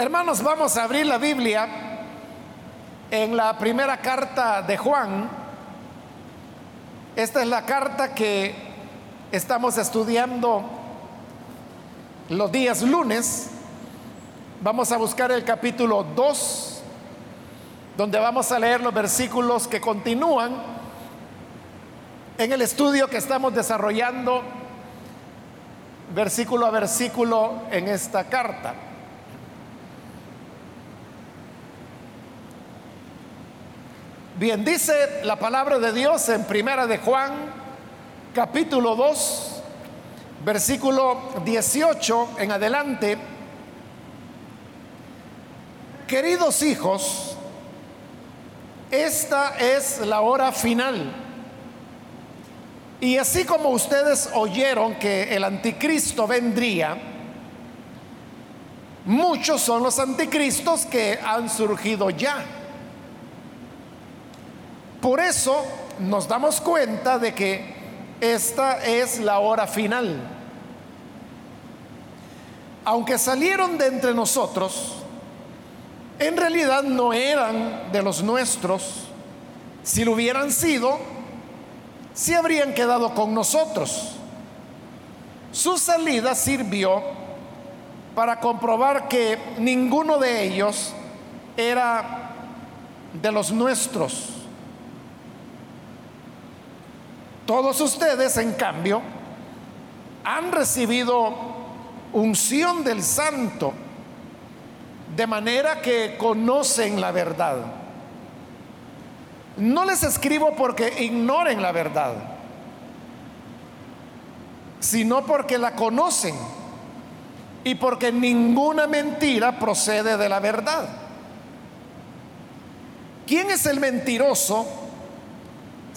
Hermanos, vamos a abrir la Biblia en la primera carta de Juan. Esta es la carta que estamos estudiando los días lunes. Vamos a buscar el capítulo 2, donde vamos a leer los versículos que continúan en el estudio que estamos desarrollando versículo a versículo en esta carta. Bien, dice la palabra de Dios en Primera de Juan, capítulo 2, versículo 18 en adelante. Queridos hijos, esta es la hora final. Y así como ustedes oyeron que el anticristo vendría, muchos son los anticristos que han surgido ya. Por eso nos damos cuenta de que esta es la hora final. Aunque salieron de entre nosotros, en realidad no eran de los nuestros. Si lo hubieran sido, sí habrían quedado con nosotros. Su salida sirvió para comprobar que ninguno de ellos era de los nuestros. Todos ustedes, en cambio, han recibido unción del santo, de manera que conocen la verdad. No les escribo porque ignoren la verdad, sino porque la conocen y porque ninguna mentira procede de la verdad. ¿Quién es el mentiroso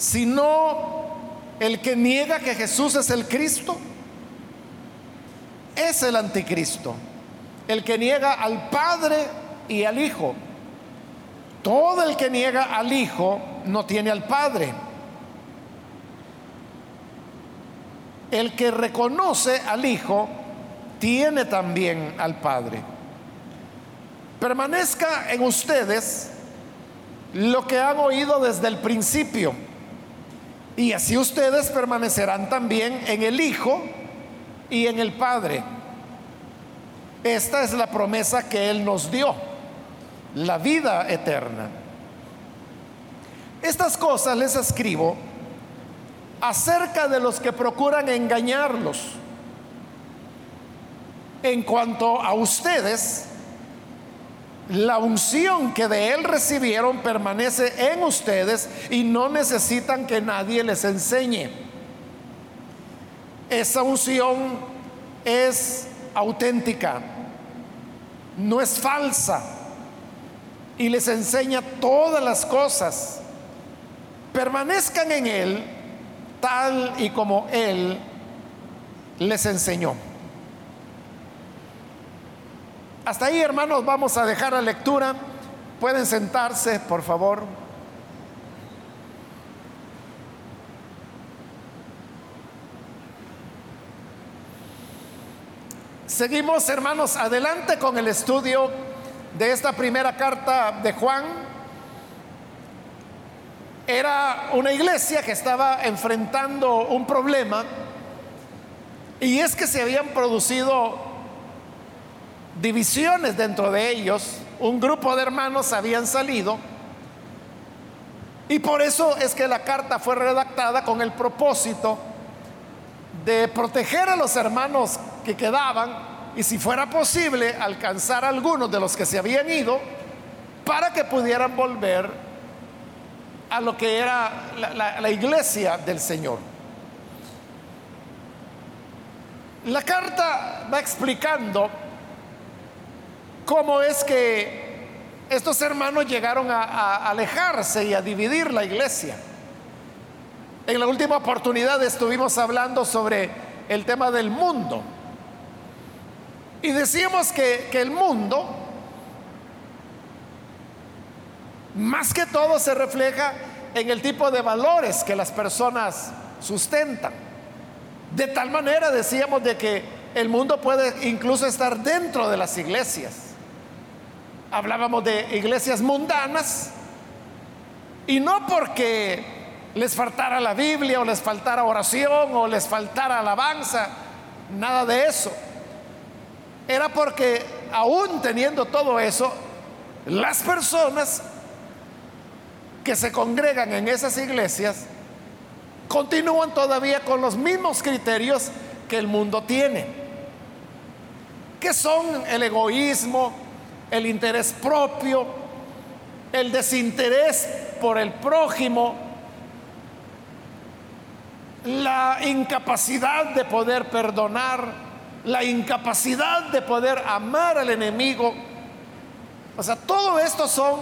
sino el que niega que Jesús es el Cristo es el anticristo. El que niega al Padre y al Hijo. Todo el que niega al Hijo no tiene al Padre. El que reconoce al Hijo tiene también al Padre. Permanezca en ustedes lo que han oído desde el principio y así ustedes permanecerán también en el Hijo y en el Padre. Esta es la promesa que Él nos dio, la vida eterna. Estas cosas les escribo acerca de los que procuran engañarlos. En cuanto a ustedes, la unción que de Él recibieron permanece en ustedes y no necesitan que nadie les enseñe. Esa unción es auténtica, no es falsa y les enseña todas las cosas. Permanezcan en Él tal y como Él les enseñó. Hasta ahí, hermanos, vamos a dejar la lectura. Pueden sentarse, por favor. Seguimos, hermanos, adelante con el estudio de esta primera carta de Juan. Era una iglesia que estaba enfrentando un problema y es que se habían producido divisiones dentro de ellos, un grupo de hermanos habían salido y por eso es que la carta fue redactada con el propósito de proteger a los hermanos que quedaban y si fuera posible alcanzar a algunos de los que se habían ido para que pudieran volver a lo que era la, la iglesia del Señor. La carta va explicando cómo es que estos hermanos llegaron a, alejarse y a dividir la iglesia. En la última oportunidad estuvimos hablando sobre el tema del mundo. Y decíamos que, que, el mundo, más que todo, se refleja en el tipo de valores que las personas sustentan. De tal manera decíamos de que el mundo puede incluso estar dentro de las iglesias hablábamos de iglesias mundanas, y no porque les faltara la Biblia o les faltara oración o les faltara alabanza, nada de eso. Era porque aún teniendo todo eso, las personas que se congregan en esas iglesias continúan todavía con los mismos criterios que el mundo tiene, que son el egoísmo, el interés propio, el desinterés por el prójimo, la incapacidad de poder perdonar, la incapacidad de poder amar al enemigo. O sea, todo esto son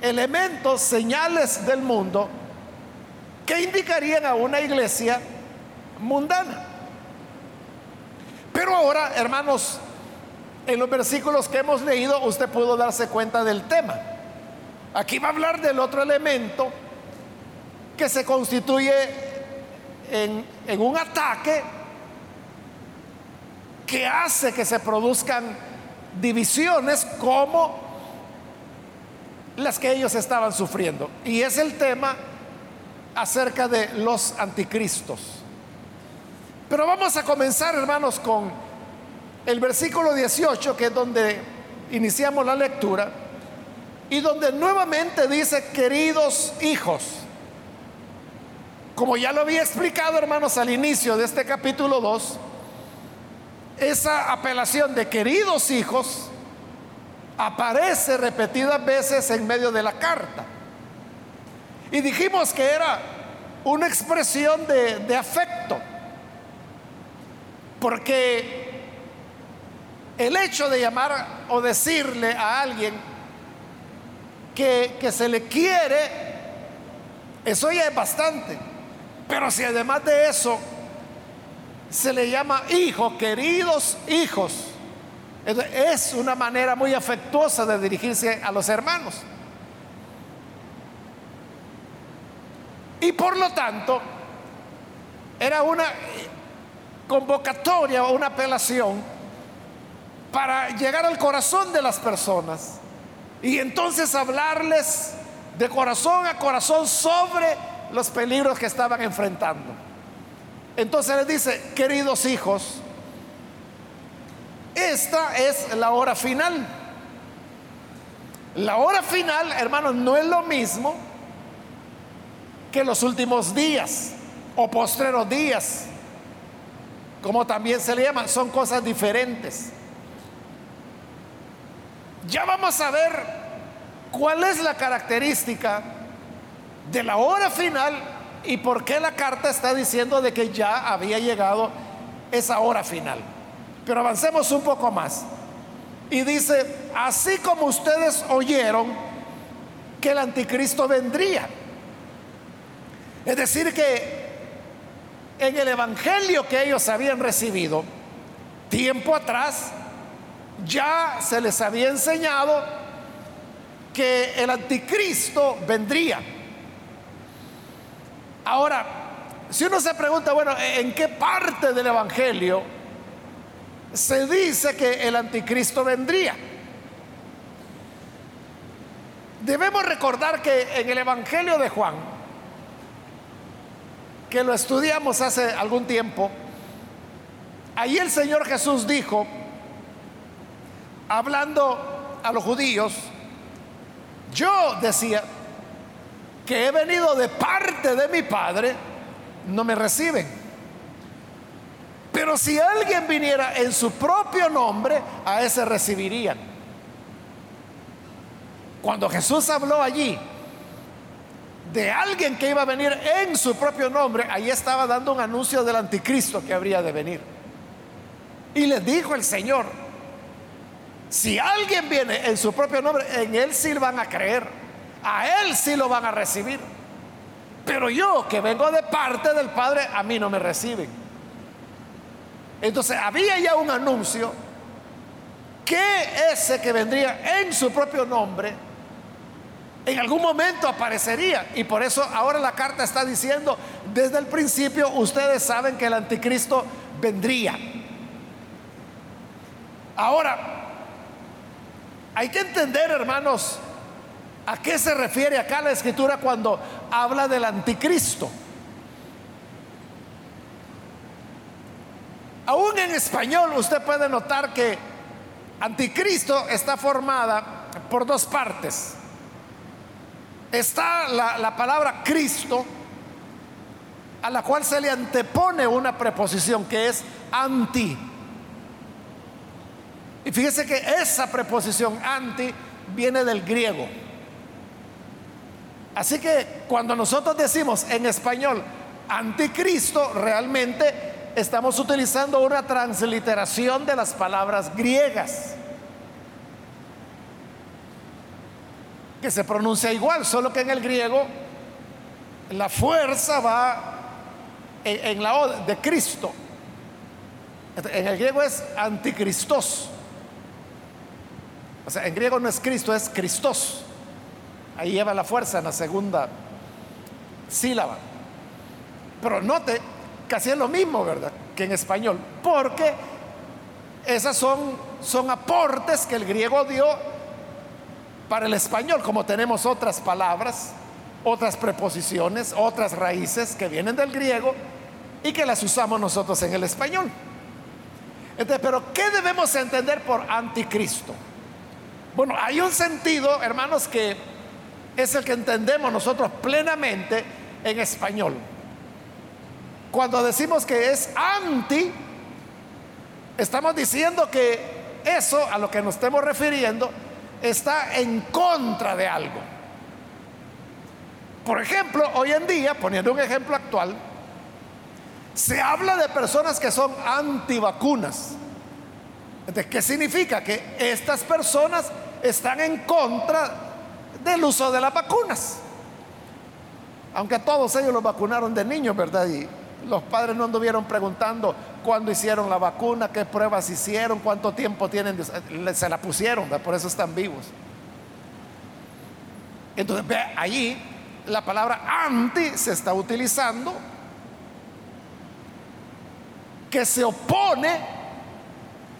elementos, señales del mundo que indicarían a una iglesia mundana. Pero ahora, hermanos, en los versículos que hemos leído, usted pudo darse cuenta del tema. Aquí va a hablar del otro elemento que se constituye en, un ataque que hace que se produzcan divisiones como las que ellos estaban sufriendo. Y es el tema acerca de los anticristos. Pero vamos a comenzar, hermanos, con el versículo 18, que es donde iniciamos la lectura, y donde nuevamente dice, queridos hijos, como ya lo había explicado, hermanos, al inicio de este capítulo 2, esa apelación de queridos hijos aparece repetidas veces en medio de la carta. Y dijimos que era una expresión de, afecto, porque el hecho de llamar o decirle a alguien que, se le quiere, eso ya es bastante. Pero si además de eso se le llama hijo, queridos hijos, es una manera muy afectuosa de dirigirse a los hermanos. Y por lo tanto, era una convocatoria o una apelación para llegar al corazón de las personas y entonces hablarles de corazón a corazón sobre los peligros que estaban enfrentando. Entonces les dice, queridos hijos, esta es la hora final. La hora final, hermanos, no es lo mismo que los últimos días o postreros días, como también se le llama, son cosas diferentes. Ya vamos a ver cuál es la característica de la hora final y por qué la carta está diciendo de que ya había llegado esa hora final. Pero avancemos un poco más. Y dice, así como ustedes oyeron que el anticristo vendría. Es decir, que en el Evangelio que ellos habían recibido, tiempo atrás, ya se les había enseñado que el anticristo vendría. Ahora, si uno se pregunta, bueno, ¿en qué parte del Evangelio se dice que el anticristo vendría. Debemos recordar que en el Evangelio de Juan, que lo estudiamos hace algún tiempo, ahí el Señor Jesús dijo, hablando a los judíos, yo decía que he venido de parte de mi Padre, no me reciben. Pero si alguien viniera en su propio nombre, a ese recibirían. Cuando Jesús habló allí de alguien que iba a venir en su propio nombre, ahí estaba dando un anuncio del anticristo que habría de venir. Y les dijo el Señor, si alguien viene en su propio nombre, en él sí van a creer, a él sí lo van a recibir. Pero yo que vengo de parte del Padre, a mí no me reciben. Entonces había ya un anuncio que ese que vendría en su propio nombre en algún momento aparecería. Y por eso ahora la carta está diciendo, desde el principio ustedes saben que el anticristo vendría. Ahora, hay que entender, hermanos, a qué se refiere acá la escritura cuando habla del anticristo. Aún en español usted puede notar que anticristo está formada por dos partes. Está la, la palabra Cristo, a la cual se le antepone una preposición que es anti. Y fíjese que esa preposición anti viene del griego. Así que cuando nosotros decimos en español anticristo, realmente estamos utilizando una transliteración de las palabras griegas, que se pronuncia igual, solo que en el griego la fuerza va en, la O de Cristo. En el griego es anticristos. O sea, en griego no es Cristo, es Cristos. Ahí lleva la fuerza en la segunda sílaba. Pero note casi es lo mismo, ¿verdad? Que en español, porque esas son, son aportes que el griego dio para el español, como tenemos otras palabras, otras preposiciones, otras raíces que vienen del griego y que las usamos nosotros en el español. Entonces, pero ¿qué debemos entender por anticristo? Bueno, hay un sentido, hermanos, que es el que entendemos nosotros plenamente en español. Cuando decimos que es anti, estamos diciendo que eso a lo que nos estemos refiriendo está en contra de algo. Por ejemplo, hoy en día, poniendo un ejemplo actual, se habla de personas que son antivacunas. ¿Qué significa? Que estas personas están en contra del uso de las vacunas. Aunque todos ellos los vacunaron de niños, ¿verdad? Y los padres no anduvieron preguntando cuándo hicieron la vacuna, qué pruebas hicieron, cuánto tiempo tienen, se la pusieron, por eso están vivos. Entonces, ve, allí la palabra anti se está utilizando que se opone,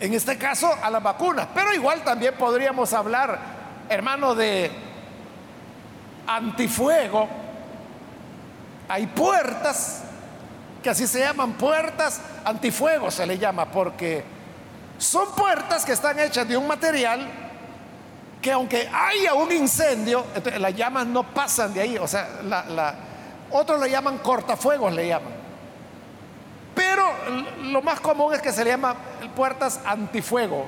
en este caso, a las vacunas. Pero igual también podríamos hablar, hermano, de antifuego. Hay puertas que así se llaman puertas antifuego, se le llama, porque son puertas que están hechas de un material que aunque haya un incendio, las llamas no pasan de ahí, o sea, otros le llaman cortafuegos, le llaman. Pero lo más común es que se le llama puertas antifuego,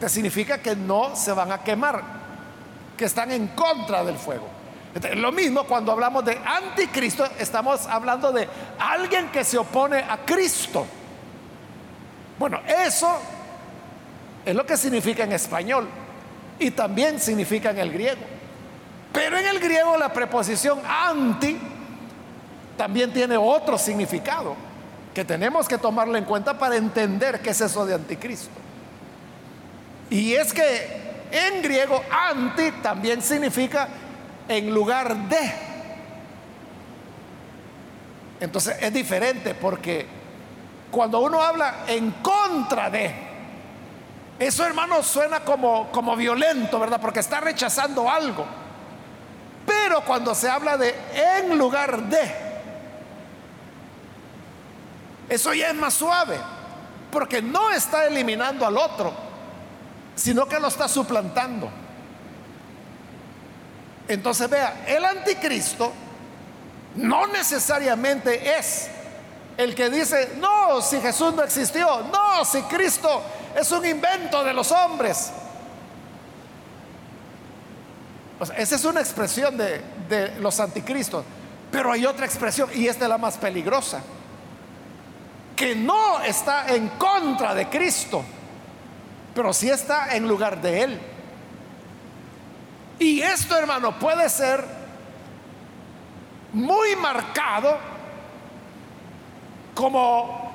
que significa que no se van a quemar, que están en contra del fuego. Lo mismo cuando hablamos de anticristo, estamos hablando de alguien que se opone a Cristo. Bueno, eso es lo que significa en español y también significa en el griego. Pero en el griego la preposición anti también tiene otro significado que tenemos que tomarlo en cuenta para entender qué es eso de anticristo. Y es que en griego anti también significa en lugar de. Entonces es diferente porque cuando uno habla en contra de, eso hermano suena como, como violento, ¿verdad? Porque está rechazando algo. Pero cuando se habla de en lugar de, eso ya es más suave, porque no está eliminando al otro, sino que lo está suplantando. Entonces vea, el anticristo no necesariamente es el que dice, no, si Jesús no existió, no, si Cristo es un invento de los hombres. esa es una expresión de, de los anticristos, pero hay otra expresión y esta es la más peligrosa, que no está en contra de Cristo, pero sí está en lugar de Él. Y esto, hermano, puede ser muy marcado como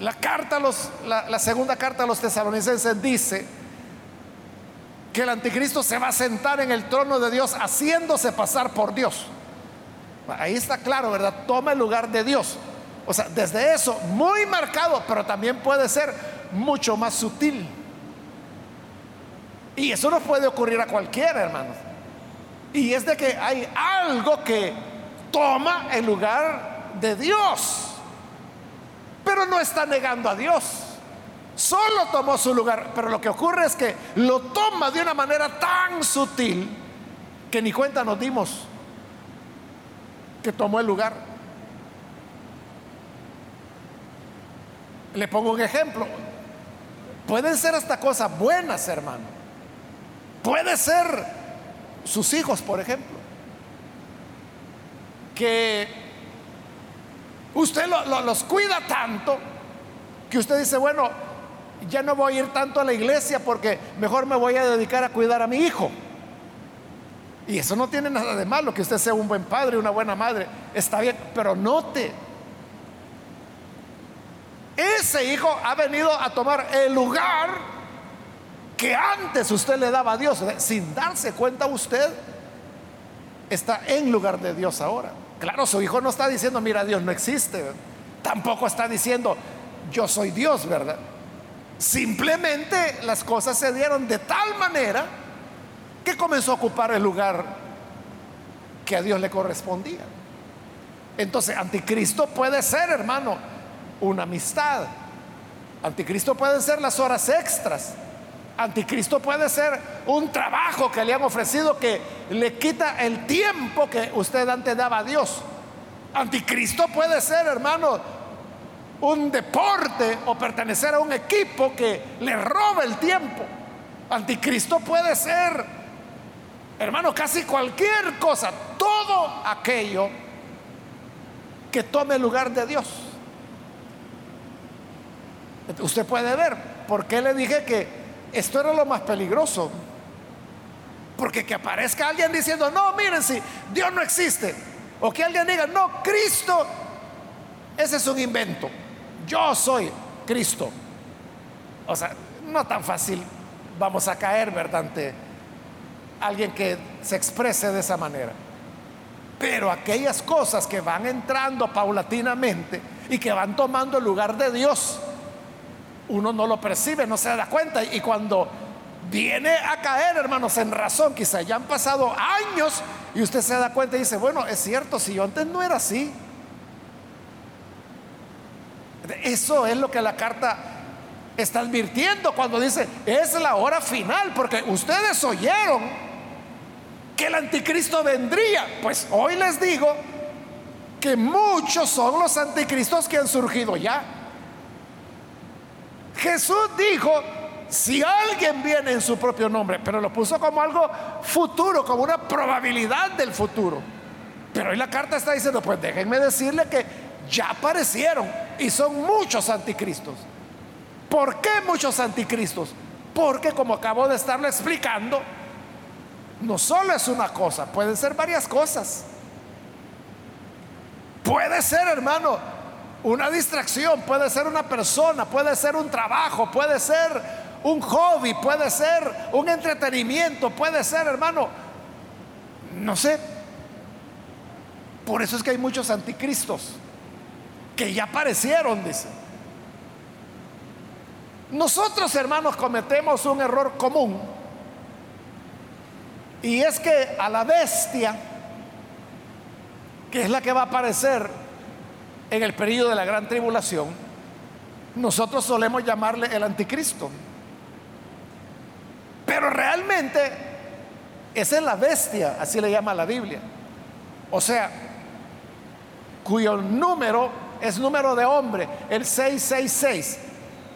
la carta los, la, segunda carta a los tesalonicenses dice que el anticristo se va a sentar en el trono de Dios haciéndose pasar por Dios. Ahí está claro, ¿verdad? Toma el lugar de Dios. O sea, desde eso, muy marcado, pero también puede ser mucho más sutil. Y eso no puede ocurrir a cualquiera, hermanos. Y es de que hay algo que toma el lugar de Dios. Pero no está negando a Dios. Solo tomó su lugar. Pero lo que ocurre es que lo toma de una manera tan sutil que ni cuenta nos dimos que tomó el lugar. Le pongo un ejemplo. Pueden ser hasta cosas buenas, hermano. Puede ser sus hijos, por ejemplo. Que usted los cuida tanto que usted dice, bueno, ya no voy a ir tanto a la iglesia porque mejor me voy a dedicar a cuidar a mi hijo. Y eso no tiene nada de malo, que usted sea un buen padre, una buena madre. Está bien, pero note, ese hijo ha venido a tomar el lugar que antes usted le daba a Dios. Sin darse cuenta usted, está en lugar de Dios ahora. Claro, su hijo no está diciendo, mira, Dios no existe. Tampoco está diciendo, yo soy Dios, ¿verdad? Simplemente las cosas se dieron de tal manera que comenzó a ocupar el lugar que a Dios le correspondía. Entonces, anticristo puede ser, hermano, una amistad. Anticristo puede ser las horas extras. Anticristo puede ser un trabajo que le han ofrecido que le quita el tiempo que usted antes daba a Dios. Anticristo puede ser, hermano, un deporte o pertenecer a un equipo que le roba el tiempo. Anticristo puede ser, hermano, casi cualquier cosa, todo aquello que tome el lugar de Dios. Usted puede ver por qué le dije que esto era lo más peligroso. Porque que aparezca alguien diciendo, no, miren si Dios no existe. O que alguien diga, no, Cristo, ese es un invento yo soy Cristo. O sea, no tan fácil vamos a caer, ¿verdad? Ante alguien que se exprese de esa manera. Pero aquellas cosas que van entrando paulatinamente y que van tomando el lugar de Dios, uno no lo percibe, no se da cuenta. Y cuando viene a caer, hermanos, en razón, quizá ya han pasado años y usted se da cuenta y dice, bueno, es cierto, si yo antes no era así. Eso es lo que la carta está advirtiendo cuando dice, es la hora final, porque ustedes oyeron que el anticristo vendría. Pues hoy les digo que muchos son los anticristos que han surgido ya. Jesús dijo, si alguien viene en su propio nombre, pero lo puso como algo futuro, como una probabilidad del futuro. Pero hoy la carta está diciendo, pues déjenme decirle que ya aparecieron y son muchos anticristos. ¿Por qué muchos anticristos? Porque como acabo de estarlo explicando, no solo es una cosa, pueden ser varias cosas. Puede ser, hermano, una distracción, puede ser una persona, puede ser un trabajo, puede ser un hobby, puede ser un entretenimiento, puede ser, hermano, no sé. Por eso es que hay muchos anticristos que ya aparecieron, dice. Nosotros, hermanos, cometemos un error común. Y es que a la bestia, que es la que va a aparecer en el periodo de la gran tribulación, nosotros solemos llamarle el anticristo. Pero realmente esa es la bestia, así le llama la Biblia. O sea, cuyo número es número de hombre, el 666.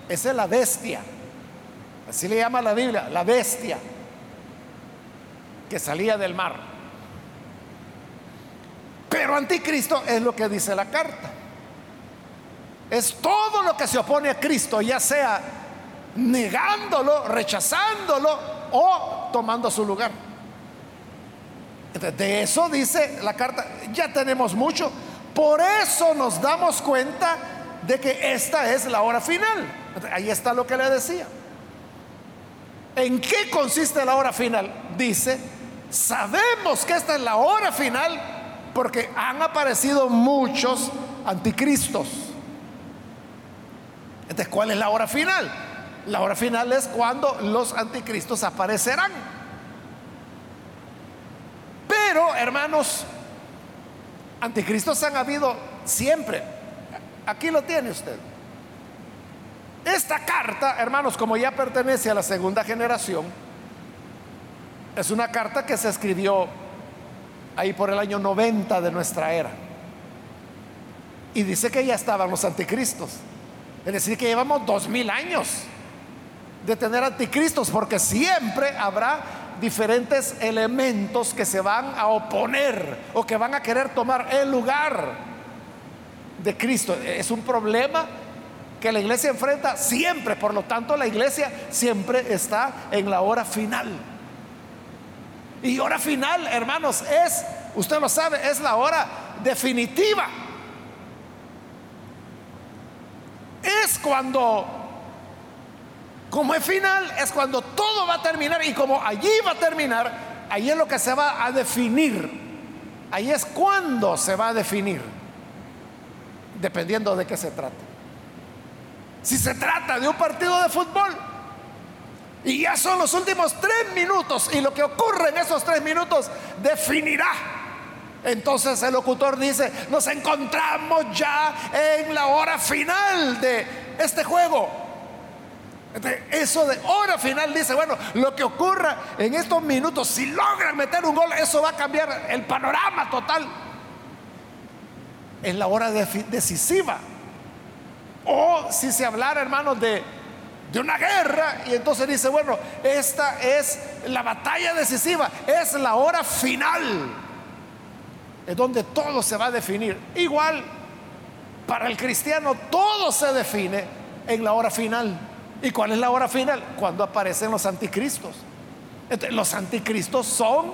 Esa es la bestia. Así le llama la Biblia, la bestia que salía del mar. Pero anticristo es lo que dice la carta. Es todo lo que se opone a Cristo, ya sea negándolo, rechazándolo o tomando su lugar. De eso dice la carta, ya tenemos mucho, por eso nos damos cuenta de que esta es la hora final. Ahí está lo que le decía. ¿En qué consiste la hora final? Dice, sabemos que esta es la hora final porque han aparecido muchos anticristos. ¿Cuál es la hora final? La hora final es cuando los anticristos aparecerán. Pero, hermanos, anticristos han habido siempre. Aquí lo tiene usted. Esta carta, hermanos, como ya pertenece a la segunda generación, es una carta que se escribió ahí por el año 90 de nuestra era. Y dice que ya estaban los anticristos. Es decir, que llevamos dos mil años de tener anticristos, porque siempre habrá diferentes elementos que se van a oponer o que van a querer tomar el lugar de Cristo. Es un problema que la iglesia enfrenta siempre, por lo tanto la iglesia siempre está en la hora final. Y hora final, hermanos, es, usted lo sabe, es la hora definitiva. Es cuando, como es final, es cuando todo va a terminar y como allí va a terminar, ahí es lo que se va a definir. Ahí es cuando se va a definir, dependiendo de qué se trate. Si se trata de un partido de fútbol, y ya son los últimos tres minutos y lo que ocurre en esos tres minutos definirá. Entonces el locutor dice, nos encontramos ya en la hora final de este juego. Eso de hora final dice, bueno, lo que ocurra en estos minutos, si logran meter un gol, eso va a cambiar el panorama total. En la hora decisiva. O si se hablara, hermanos, de de una guerra. Y entonces dice, bueno, esta es la batalla decisiva, es la hora final. Es donde todo se va a definir. Igual, para el cristiano todo se define en la hora final. ¿Y cuál es la hora final? Cuando aparecen los anticristos. los anticristos son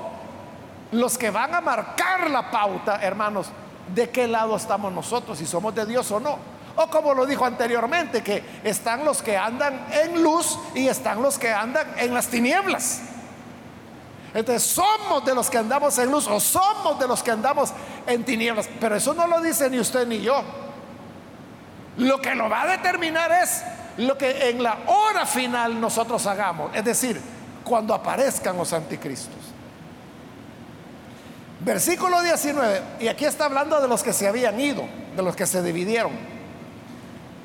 los que van a marcar la pauta, hermanos, de qué lado estamos nosotros, si somos de Dios o no. O como lo dijo anteriormente, que están los que andan en luz y están los que andan en las tinieblas. Entonces somos de los que andamos en luz o somos de los que andamos en tinieblas. Pero eso no lo dice ni usted ni yo. Lo que lo va a determinar es lo que en la hora final nosotros hagamos. Es decir, cuando aparezcan los anticristos. Versículo 19. Y aquí está hablando de los que se habían ido, de los que se dividieron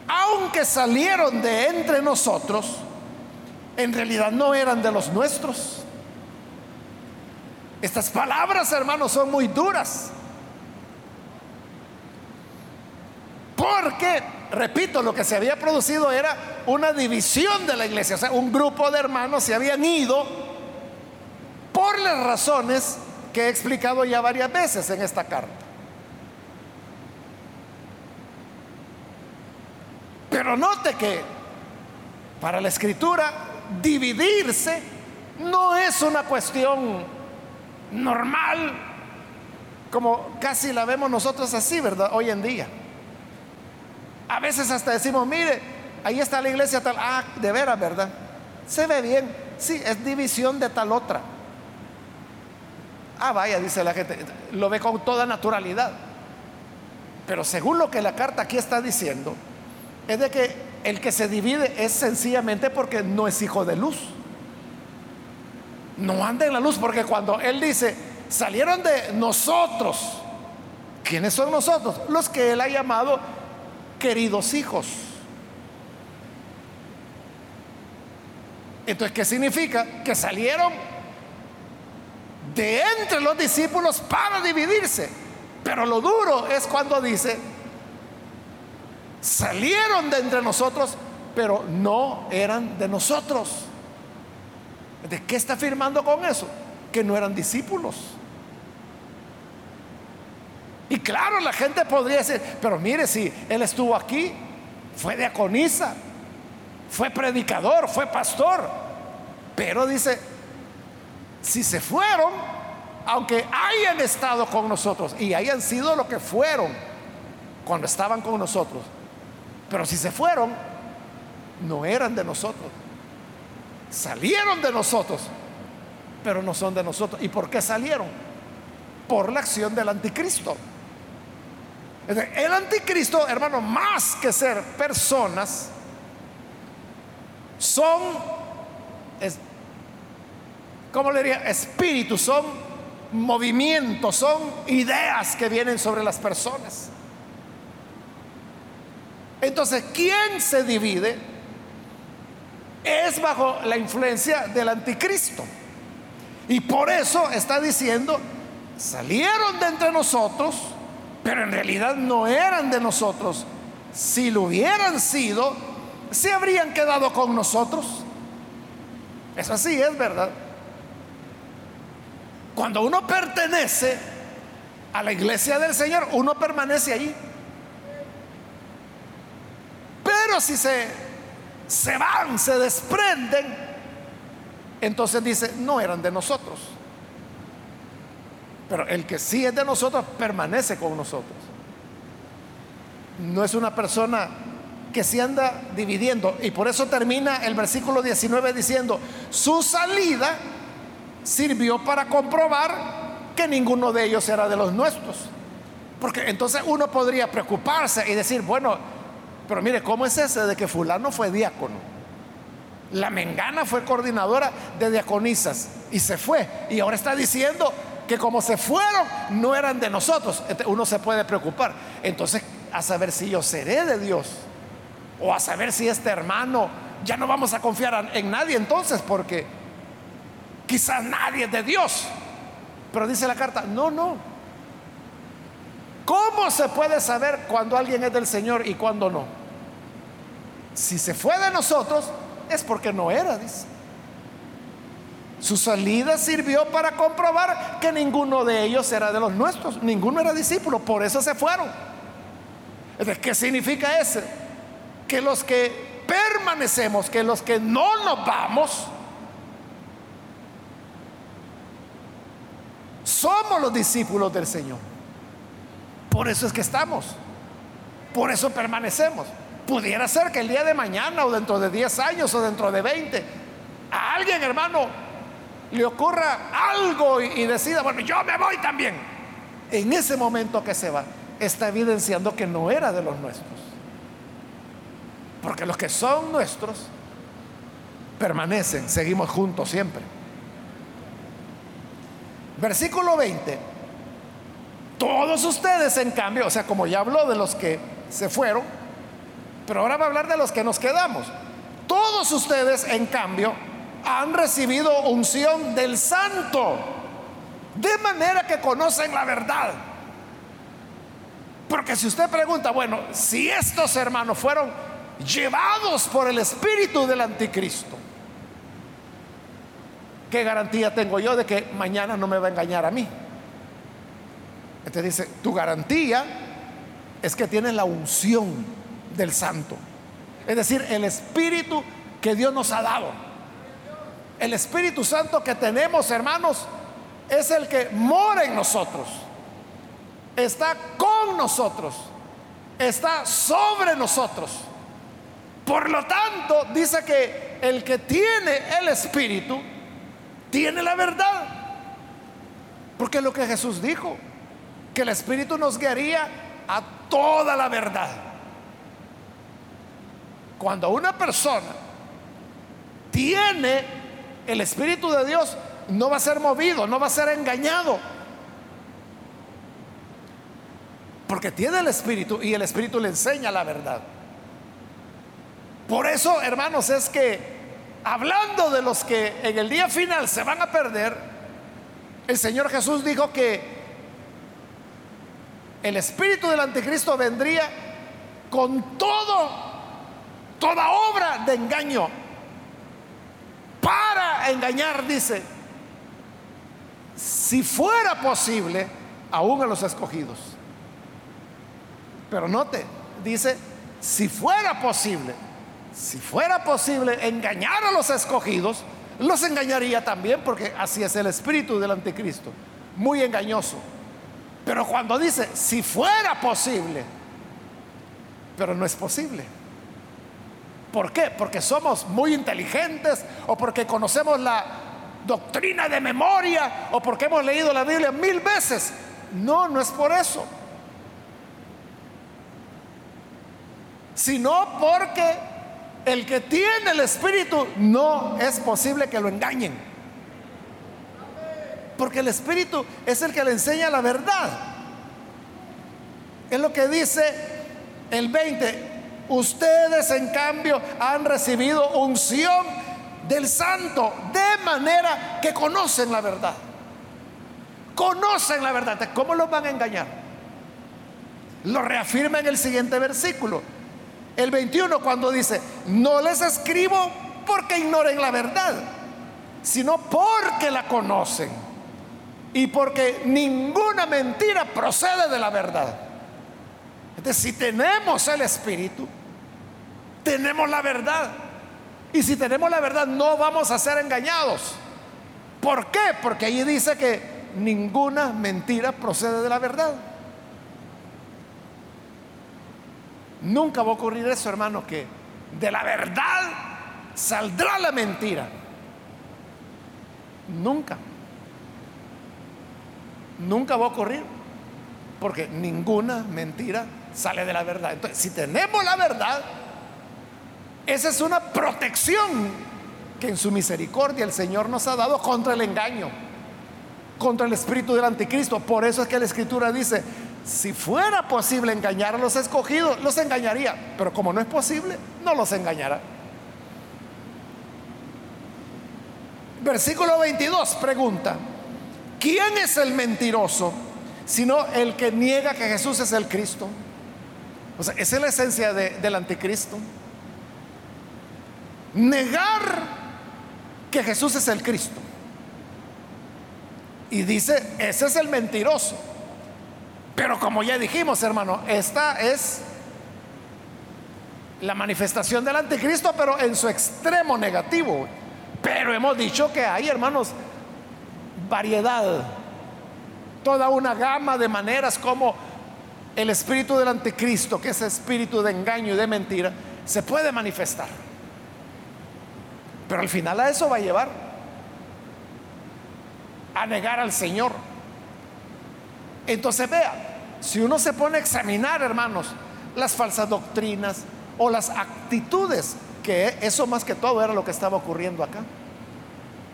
aunque salieron de entre nosotros, en realidad no eran de los nuestros. Estas palabras, hermanos, son muy duras. Porque, repito, lo que se había producido era una división de la iglesia. O sea, un grupo de hermanos se habían ido por las razones que he explicado ya varias veces en esta carta. Pero note que para la escritura dividirse no es una cuestión normal como casi la vemos nosotros así, ¿verdad? Hoy en día. A veces hasta decimos, mire, ahí está la iglesia tal, ah, de veras, ¿verdad? Se ve bien, sí, es división de tal otra. Ah, vaya, dice la gente, lo ve con toda naturalidad. Pero según lo que la carta aquí está diciendo, es de que el que se divide es sencillamente porque no es hijo de luz. No anda en la luz porque cuando él dice, salieron de nosotros, ¿quiénes son nosotros? Los que él ha llamado queridos hijos. Entonces, ¿qué significa? Que salieron de entre los discípulos para dividirse. Pero lo duro es cuando dice, salieron de entre nosotros, pero no eran de nosotros. ¿De qué está afirmando con eso? Que no eran discípulos. Y claro, la gente podría decir, pero mire, si él estuvo aquí, fue diaconisa, fue predicador, fue pastor. Pero dice, si se fueron, aunque hayan estado con nosotros y hayan sido lo que fueron cuando estaban con nosotros, pero si se fueron, no eran de nosotros. Salieron de nosotros, pero no son de nosotros. ¿Y por qué salieron? Por la acción del anticristo. El anticristo, hermano, más que ser personas, son, ¿cómo le diría? Espíritus, son movimientos, son ideas que vienen sobre las personas. Entonces, ¿quién se divide? Es bajo la influencia del anticristo. Y por eso está diciendo, salieron de entre nosotros, pero en realidad no eran de nosotros. Si lo hubieran sido, se habrían quedado con nosotros. Eso así es verdad. Cuando uno pertenece a la iglesia del Señor, uno permanece allí. Pero si se, se van, se desprenden, entonces dice, no eran de nosotros. Pero el que sí es de nosotros permanece con nosotros. No es una persona que se anda dividiendo. Y por eso termina el versículo 19 diciendo, su salida sirvió para comprobar que ninguno de ellos era de los nuestros. Porque entonces uno podría preocuparse y decir, bueno, pero mire, ¿cómo es ese de que fulano fue diácono? La mengana fue coordinadora de diaconisas y se fue. Y ahora está diciendo que como se fueron, no eran de nosotros. Uno se puede preocupar. Entonces, a saber si yo seré de Dios. O a saber si este hermano, ya no vamos a confiar en nadie entonces, porque quizás nadie es de Dios. Pero dice la carta, no, no. ¿Cómo se puede saber cuando alguien es del Señor y cuando no? Si se fue de nosotros, es porque no era. Su salida sirvió para comprobar que ninguno de ellos era de los nuestros, ninguno era discípulo, por eso se fueron. ¿Qué significa eso? Que los que permanecemos, que los que no nos vamos, somos los discípulos del Señor. Por eso es que estamos, por eso permanecemos. Pudiera ser que el día de mañana o dentro de 10 años o dentro de 20, a alguien hermano le ocurra algo y, decida, bueno, yo me voy también. En ese momento que se va, está evidenciando que no era de los nuestros. Porque los que son nuestros permanecen, seguimos juntos siempre. Versículo 20. Todos ustedes, en cambio, o sea, como ya habló de los que se fueron, pero ahora va a hablar de los que nos quedamos. Todos ustedes, en cambio, han recibido unción del santo, de manera que conocen la verdad. Porque si usted pregunta, bueno, si estos hermanos fueron llevados por el espíritu del anticristo, ¿qué garantía tengo yo de que mañana no me va a engañar a mí? Este dice, tu garantía es que tienes la unción del santo. Es decir, el espíritu que Dios nos ha dado. El Espíritu Santo que tenemos, hermanos, es el que mora en nosotros. Está con nosotros. Está sobre nosotros. Por lo tanto, dice que el que tiene el Espíritu, tiene la verdad. Porque es lo que Jesús dijo, que el Espíritu nos guiaría a toda la verdad. Cuando una persona tiene el Espíritu de Dios no va a ser movido, no va a ser engañado. Porque tiene el Espíritu y el Espíritu le enseña la verdad. Por eso, hermanos, es que hablando de los que en el día final se van a perder, el Señor Jesús dijo que el espíritu del anticristo vendría con todo, toda obra de engaño para engañar, dice, si fuera posible, aún a los escogidos. Pero note, dice, si fuera posible, si fuera posible engañar a los escogidos, los engañaría también porque así es el espíritu del anticristo, muy engañoso. Pero cuando dice, si fuera posible, pero no es posible. ¿Por qué? Porque somos muy inteligentes o porque conocemos la doctrina de memoria o porque hemos leído la Biblia mil veces. No, no es por eso. Sino porque el que tiene el Espíritu no es posible que lo engañen. Porque el Espíritu es el que le enseña la verdad. Es lo que dice el 20. Ustedes en cambio han recibido unción del santo de manera que conocen la verdad. Conocen la verdad. ¿Cómo los van a engañar? Lo reafirma en el siguiente versículo. El 21 cuando dice, no les escribo porque ignoren la verdad, sino porque la conocen y porque ninguna mentira procede de la verdad. Entonces, si tenemos el Espíritu, tenemos la verdad. Y si tenemos la verdad, no vamos a ser engañados. ¿Por qué? Porque ahí dice que ninguna mentira procede de la verdad. Nunca va a ocurrir eso, hermano, que de la verdad saldrá la mentira. Nunca. Nunca va a ocurrir. Porque ninguna mentira sale de la verdad. Entonces, si tenemos la verdad, esa es una protección que en su misericordia el Señor nos ha dado contra el engaño, contra el espíritu del anticristo. Por eso es que la escritura dice, si fuera posible engañar a los escogidos, los engañaría. Pero como no es posible, no los engañará. Versículo 22 pregunta, ¿quién es el mentiroso? Sino el que niega que Jesús es el Cristo. O sea, esa es la esencia del anticristo. Negar que Jesús es el Cristo. Y dice, ese es el mentiroso. Pero como ya dijimos, hermano, esta es la manifestación del anticristo, pero en su extremo negativo. Pero hemos dicho que hay, hermanos, variedad, toda una gama de maneras como el espíritu del anticristo, que es espíritu de engaño y de mentira, se puede manifestar. Pero al final a eso va a llevar a negar al Señor. Entonces vea, si uno se pone a examinar, hermanos, las falsas doctrinas o las actitudes, que eso más que todo era lo que estaba ocurriendo acá,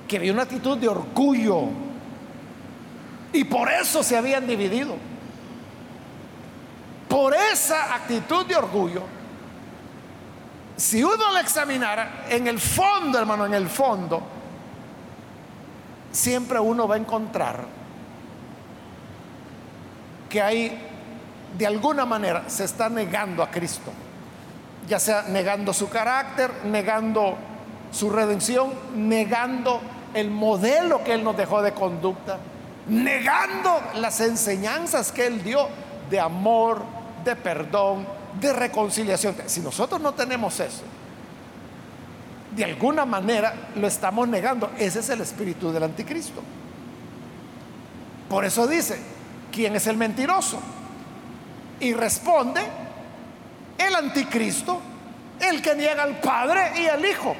que había una actitud de orgullo y por eso se habían dividido. Por esa actitud de orgullo, si uno la examinara en el fondo, hermano, en el fondo, siempre uno va a encontrar que hay, de alguna manera, se está negando a Cristo, ya sea negando su carácter, negando su redención, negando el modelo que Él nos dejó de conducta, negando las enseñanzas que Él dio de amor, de perdón, de reconciliación. Si nosotros no tenemos eso, de alguna manera lo estamos negando. Ese es el espíritu del anticristo. Por eso dice, ¿quién es el mentiroso? Y responde, el anticristo, el que niega al Padre y al Hijo.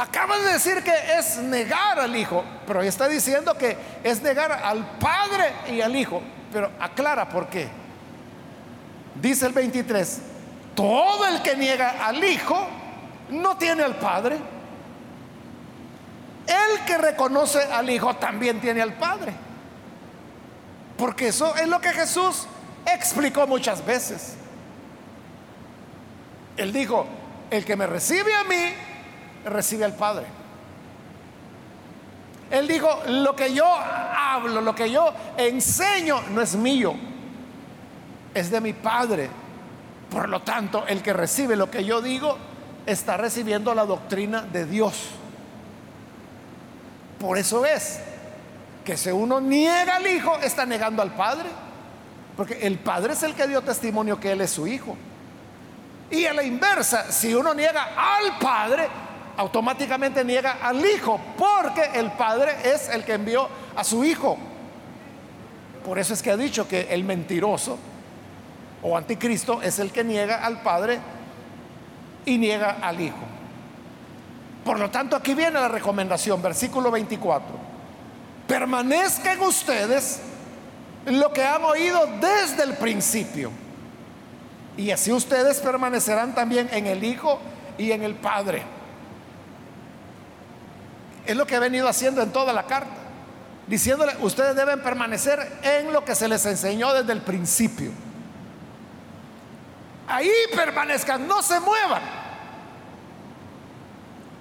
Acaba de decir que es negar al Hijo, pero está diciendo que es negar al Padre y al Hijo. Pero aclara por qué. Dice el 23, todo el que niega al Hijo no tiene al Padre. El que reconoce al Hijo también tiene al Padre. Porque eso es lo que Jesús explicó muchas veces. Él dijo, el que me recibe a mí, recibe al Padre. Él dijo, lo que yo hablo, lo que yo enseño, no es mío, es de mi Padre. Por lo tanto, el que recibe lo que yo digo, está recibiendo la doctrina de Dios. Por eso es que si uno niega al Hijo, está negando al Padre. Porque el Padre es el que dio testimonio que Él es su Hijo. Y a la inversa, si uno niega al Padre, automáticamente niega al Hijo, porque el Padre es el que envió a su Hijo. Por eso es que ha dicho que el mentiroso o anticristo es el que niega al Padre y niega al Hijo. Por lo tanto, aquí viene la recomendación, versículo 24 permanezca en ustedes lo que han oído desde el principio. y así ustedes permanecerán también en el Hijo y en el Padre. Es lo que he venido haciendo en toda la carta, diciéndole, ustedes deben permanecer en lo que se les enseñó desde el principio. Ahí permanezcan, no se muevan.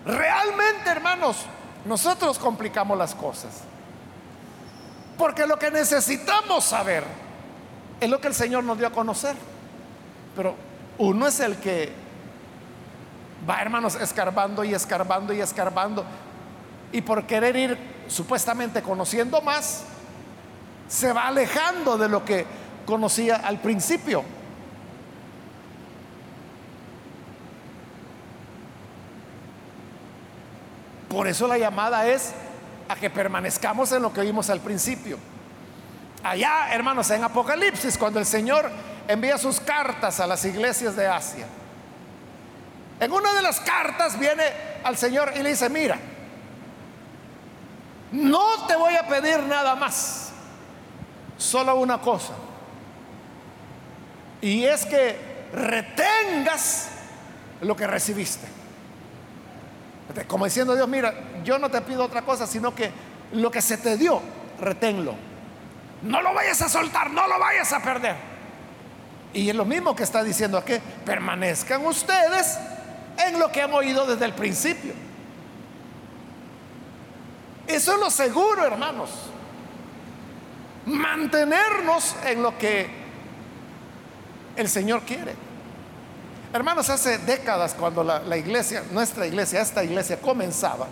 Realmente, hermanos, nosotros complicamos las cosas. Porque lo que necesitamos saber es lo que el Señor nos dio a conocer. Pero uno es el que va, hermanos, escarbando y escarbando y escarbando. Y por querer ir supuestamente conociendo más, se va alejando de lo que conocía al principio. Por eso la llamada es a que permanezcamos en lo que vimos al principio. Allá, hermanos, en Apocalipsis, cuando el Señor envía sus cartas a las iglesias de Asia, en una de las cartas viene al Señor y le dice, mira, no te voy a pedir nada más, solo una cosa. Y es que retengas lo que recibiste. Como diciendo Dios, mira, yo no te pido otra cosa, sino que lo que se te dio, reténlo. No lo vayas a soltar, no lo vayas a perder. Y es lo mismo que está diciendo aquí, permanezcan ustedes en lo que han oído desde el principio. Eso es lo seguro, hermanos. Mantenernos en lo que el Señor quiere. Hermanos, hace décadas cuando la, iglesia, nuestra iglesia, esta iglesia comenzaba,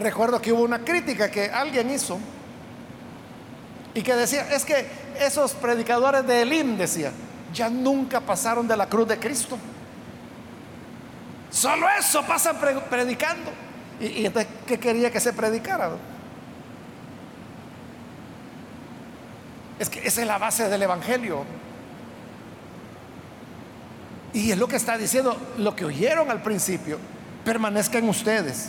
recuerdo que hubo una crítica que alguien hizo y que decía, es que esos predicadores de Elim, decía, ya nunca pasaron de la cruz de Cristo. Solo eso pasan predicando. ¿Y, entonces qué quería que se predicara? Es que esa es la base del Evangelio. Y es lo que está diciendo, lo que oyeron al principio, permanezca en ustedes.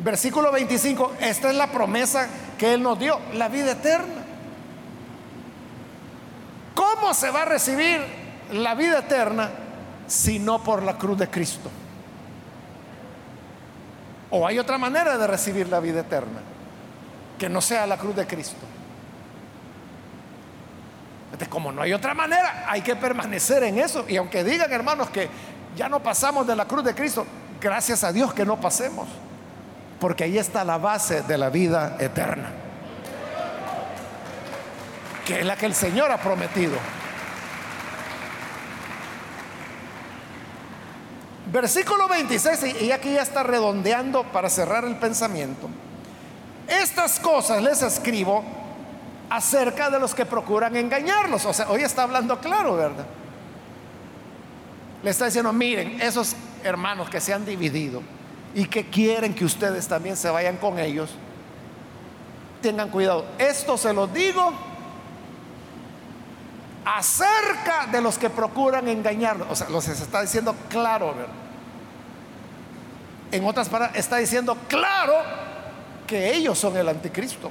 Versículo 25, esta es la promesa que Él nos dio, la vida eterna. ¿Cómo se va a recibir la vida eterna si no por la cruz de Cristo? ¿O hay otra manera de recibir la vida eterna que no sea la cruz de Cristo? como no hay otra manera, hay que permanecer en eso. Y aunque digan, hermanos, que ya no pasamos de la cruz de Cristo, gracias a Dios que no pasemos. Porque ahí está la base de la vida eterna. Que es la que el Señor ha prometido. Versículo 26, y aquí ya está redondeando para cerrar el pensamiento. Estas cosas les escribo acerca de los que procuran engañarlos. O sea, hoy está hablando claro, ¿verdad? Le está diciendo, miren, esos hermanos que se han dividido y que quieren que ustedes también se vayan con ellos, tengan cuidado. Esto se lo digo acerca de los que procuran engañarlos. O sea, los está diciendo claro. En otras palabras, está diciendo claro que ellos son el anticristo.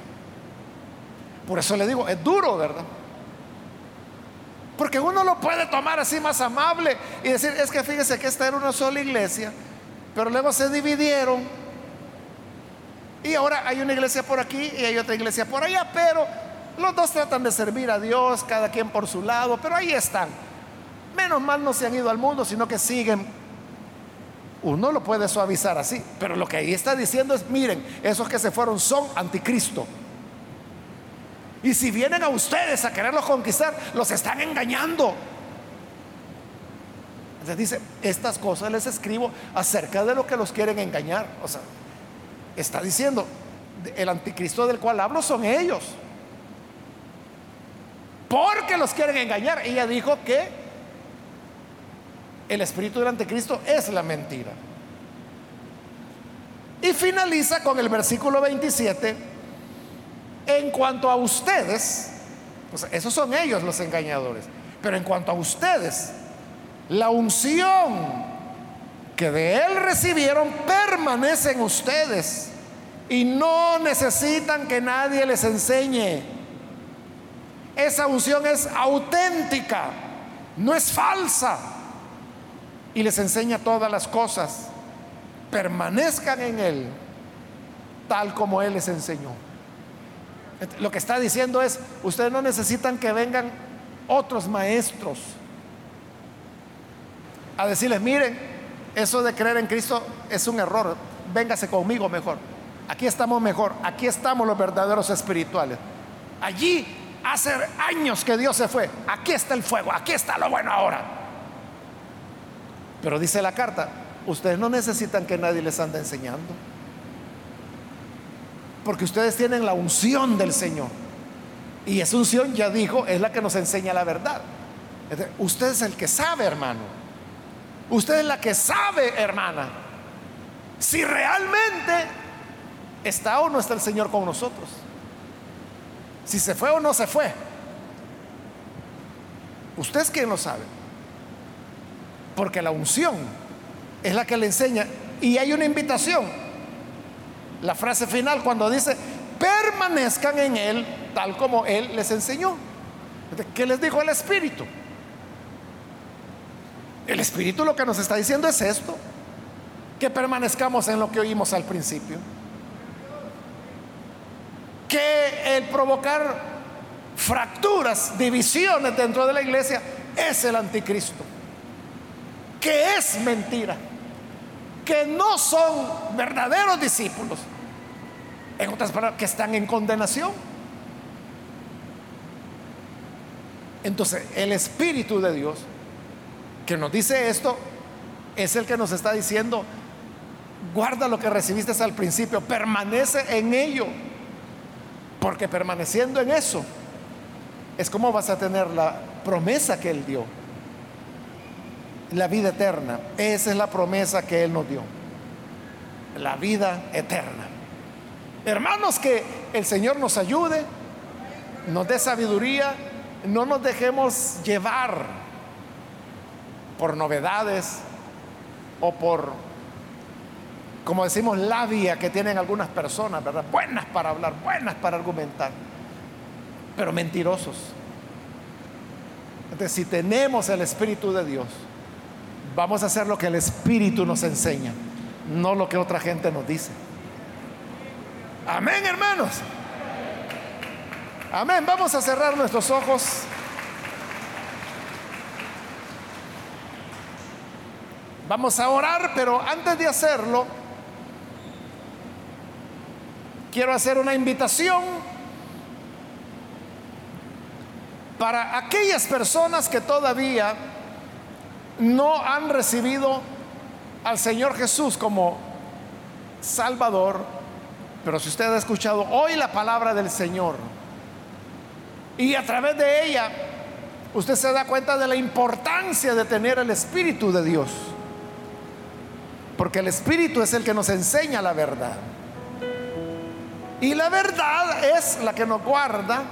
Por eso le digo, es duro, ¿verdad? Porque uno lo puede tomar así más amable y decir, es que fíjese que esta era una sola iglesia, pero luego se dividieron y ahora hay una iglesia por aquí y hay otra iglesia por allá, pero los dos tratan de servir a Dios, cada quien por su lado, pero ahí están. Menos mal no se han ido al mundo, sino que siguen. Uno lo puede suavizar así, pero lo que ahí está diciendo es, miren, esos que se fueron son anticristo. Y si vienen a ustedes a quererlos conquistar, los están engañando. Entonces dice, estas cosas les escribo acerca de lo que los quieren engañar. O sea, está diciendo, el anticristo del cual hablo son ellos. Porque los quieren engañar. Ella dijo que el espíritu del anticristo es la mentira. Y finaliza con el versículo 27 en cuanto a ustedes, esos son ellos los engañadores, pero en cuanto a ustedes, la unción que de Él recibieron permanece en ustedes y no necesitan que nadie les enseñe. Esa unción es auténtica, no es falsa y les enseña todas las cosas. Permanezcan en Él tal como Él les enseñó. Lo que está diciendo es, ustedes no necesitan que vengan otros maestros a decirles, miren, eso de creer en Cristo es un error, véngase conmigo mejor. Aquí estamos mejor, aquí estamos los verdaderos espirituales. Allí hace años que Dios se fue, aquí está el fuego, aquí está lo bueno ahora. Pero dice la carta, ustedes no necesitan que nadie les ande enseñando. Porque ustedes tienen la unción del Señor. Y esa unción, ya dijo, es la que nos enseña la verdad. Usted es el que sabe, hermano. Usted es la que sabe, hermana. Si realmente está o no está el Señor con nosotros. Si se fue o no se fue. Usted es quien lo sabe. Porque la unción es la que le enseña. Y hay una invitación. La frase final cuando dice, permanezcan en Él tal como Él les enseñó. ¿Qué les dijo el Espíritu? El Espíritu lo que nos está diciendo es esto, que permanezcamos en lo que oímos al principio. Que el provocar fracturas, divisiones dentro de la iglesia es el anticristo, que es mentira, que no son verdaderos discípulos, en otras palabras, que están en condenación. Entonces, el Espíritu de Dios que nos dice esto es el que nos está diciendo, guarda lo que recibiste al principio, permanece en ello, porque permaneciendo en eso es como vas a tener la promesa que Él dio, la vida eterna. Esa es la promesa que Él nos dio, la vida eterna. Hermanos, que el Señor nos ayude, nos dé sabiduría, no nos dejemos llevar por novedades o por, como decimos, labia que tienen algunas personas, ¿verdad? Buenas para hablar, buenas para argumentar, pero mentirosos. Entonces, si tenemos el Espíritu de Dios, vamos a hacer lo que el Espíritu nos enseña, no lo que otra gente nos dice. Amén, hermanos. Amén. Vamos a cerrar nuestros ojos. Vamos a orar, pero antes de hacerlo, quiero hacer una invitación para aquellas personas que todavía no han recibido al Señor Jesús como Salvador, pero si usted ha escuchado hoy la palabra del Señor, y a través de ella usted se da cuenta de la importancia de tener el Espíritu de Dios. Porque el Espíritu es el que nos enseña la verdad. Y la verdad es la que nos guarda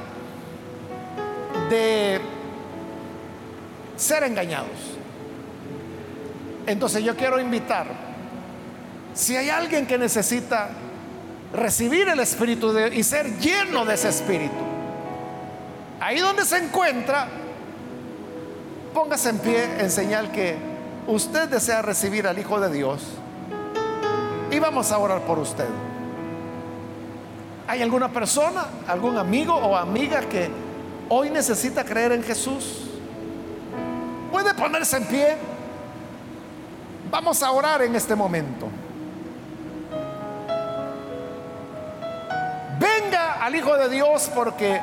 de ser engañados. Entonces yo quiero invitar, si hay alguien que necesita recibir el Espíritu de, y ser lleno de ese Espíritu, Ahí donde se encuentra, póngase en pie en señal que usted desea recibir al Hijo de Dios y vamos a orar por usted. ¿Hay alguna persona, algún amigo o amiga que hoy necesita creer en Jesús? Puede ponerse en pie. Vamos a orar en este momento. Venga al Hijo de Dios porque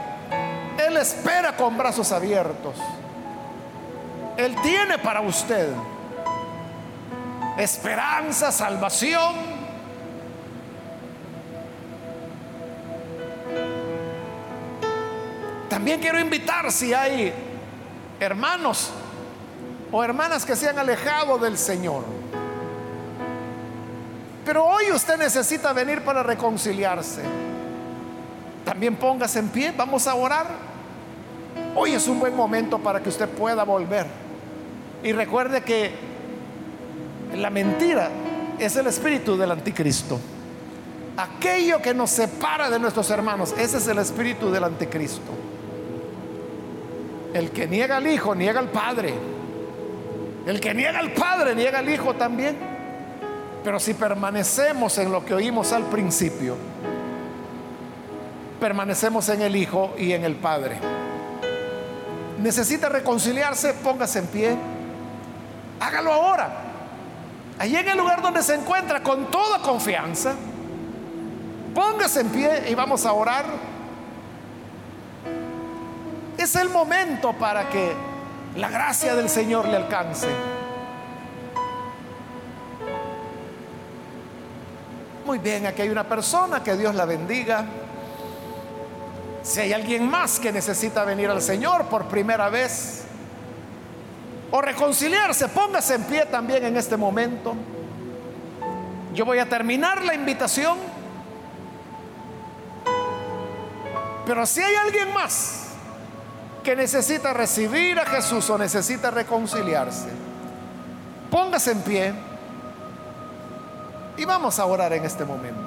él espera con brazos abiertos. Él tiene para usted esperanza, salvación. También quiero invitar si hay hermanos o hermanas que se han alejado del Señor. Pero hoy usted necesita venir para reconciliarse. También póngase en pie, vamos a orar. Hoy es un buen momento para que usted pueda volver. Y recuerde que la mentira es el espíritu del anticristo. Aquello que nos separa de nuestros hermanos, ese es el espíritu del anticristo. El que niega al Hijo, niega al Padre. El que niega al Padre, niega al Hijo también. Pero si permanecemos en lo que oímos al principio, permanecemos en el Hijo y en el Padre. Necesita reconciliarse, póngase en pie. Hágalo ahora. Allí en el lugar donde se encuentra, con toda confianza. Póngase en pie y vamos a orar. Es el momento para que la gracia del Señor le alcance. Muy bien, aquí hay una persona, que Dios la bendiga. Si hay alguien más que necesita venir al Señor por primera vez o reconciliarse, póngase en pie también en este momento. Yo voy a terminar la invitación. Pero si hay alguien más que necesita recibir a Jesús o necesita reconciliarse, póngase en pie y vamos a orar en este momento.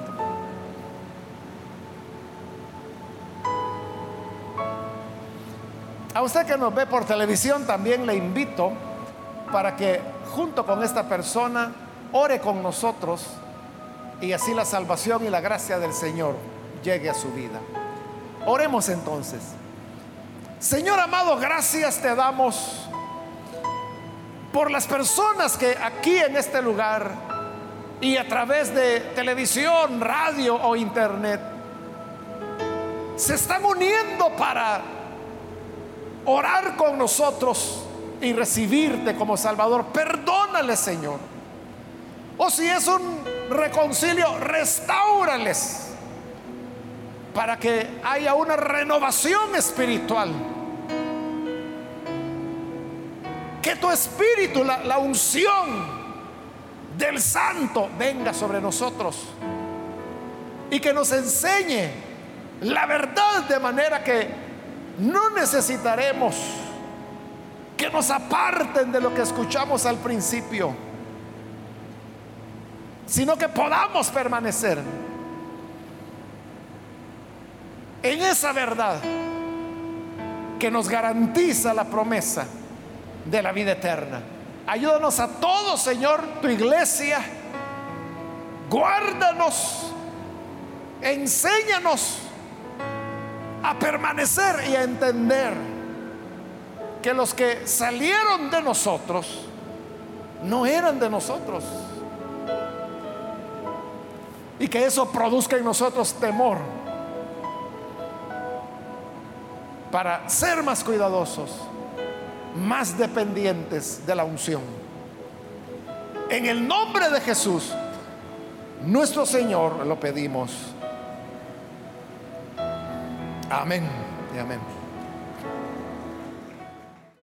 A usted que nos ve por televisión también le invito para que junto con esta persona ore con nosotros y así la salvación y la gracia del Señor llegue a su vida. Oremos entonces. Señor amado, gracias te damos por las personas que aquí en este lugar y a través de televisión, radio o internet se están uniendo para orar con nosotros y recibirte como Salvador. Perdónale, Señor. O si es un reconcilio, restaurales para que haya una renovación espiritual. Que tu espíritu, la, unción del santo venga sobre nosotros y que nos enseñe la verdad de manera que no necesitaremos que nos aparten de lo que escuchamos al principio, sino que podamos permanecer en esa verdad que nos garantiza la promesa de la vida eterna. Ayúdanos a todos, Señor, tu iglesia. Guárdanos, enséñanos a permanecer y a entender que los que salieron de nosotros no eran de nosotros. Y que eso produzca en nosotros temor para ser más cuidadosos, más dependientes de la unción. En el nombre de Jesús, nuestro Señor, lo pedimos. Amén y amén.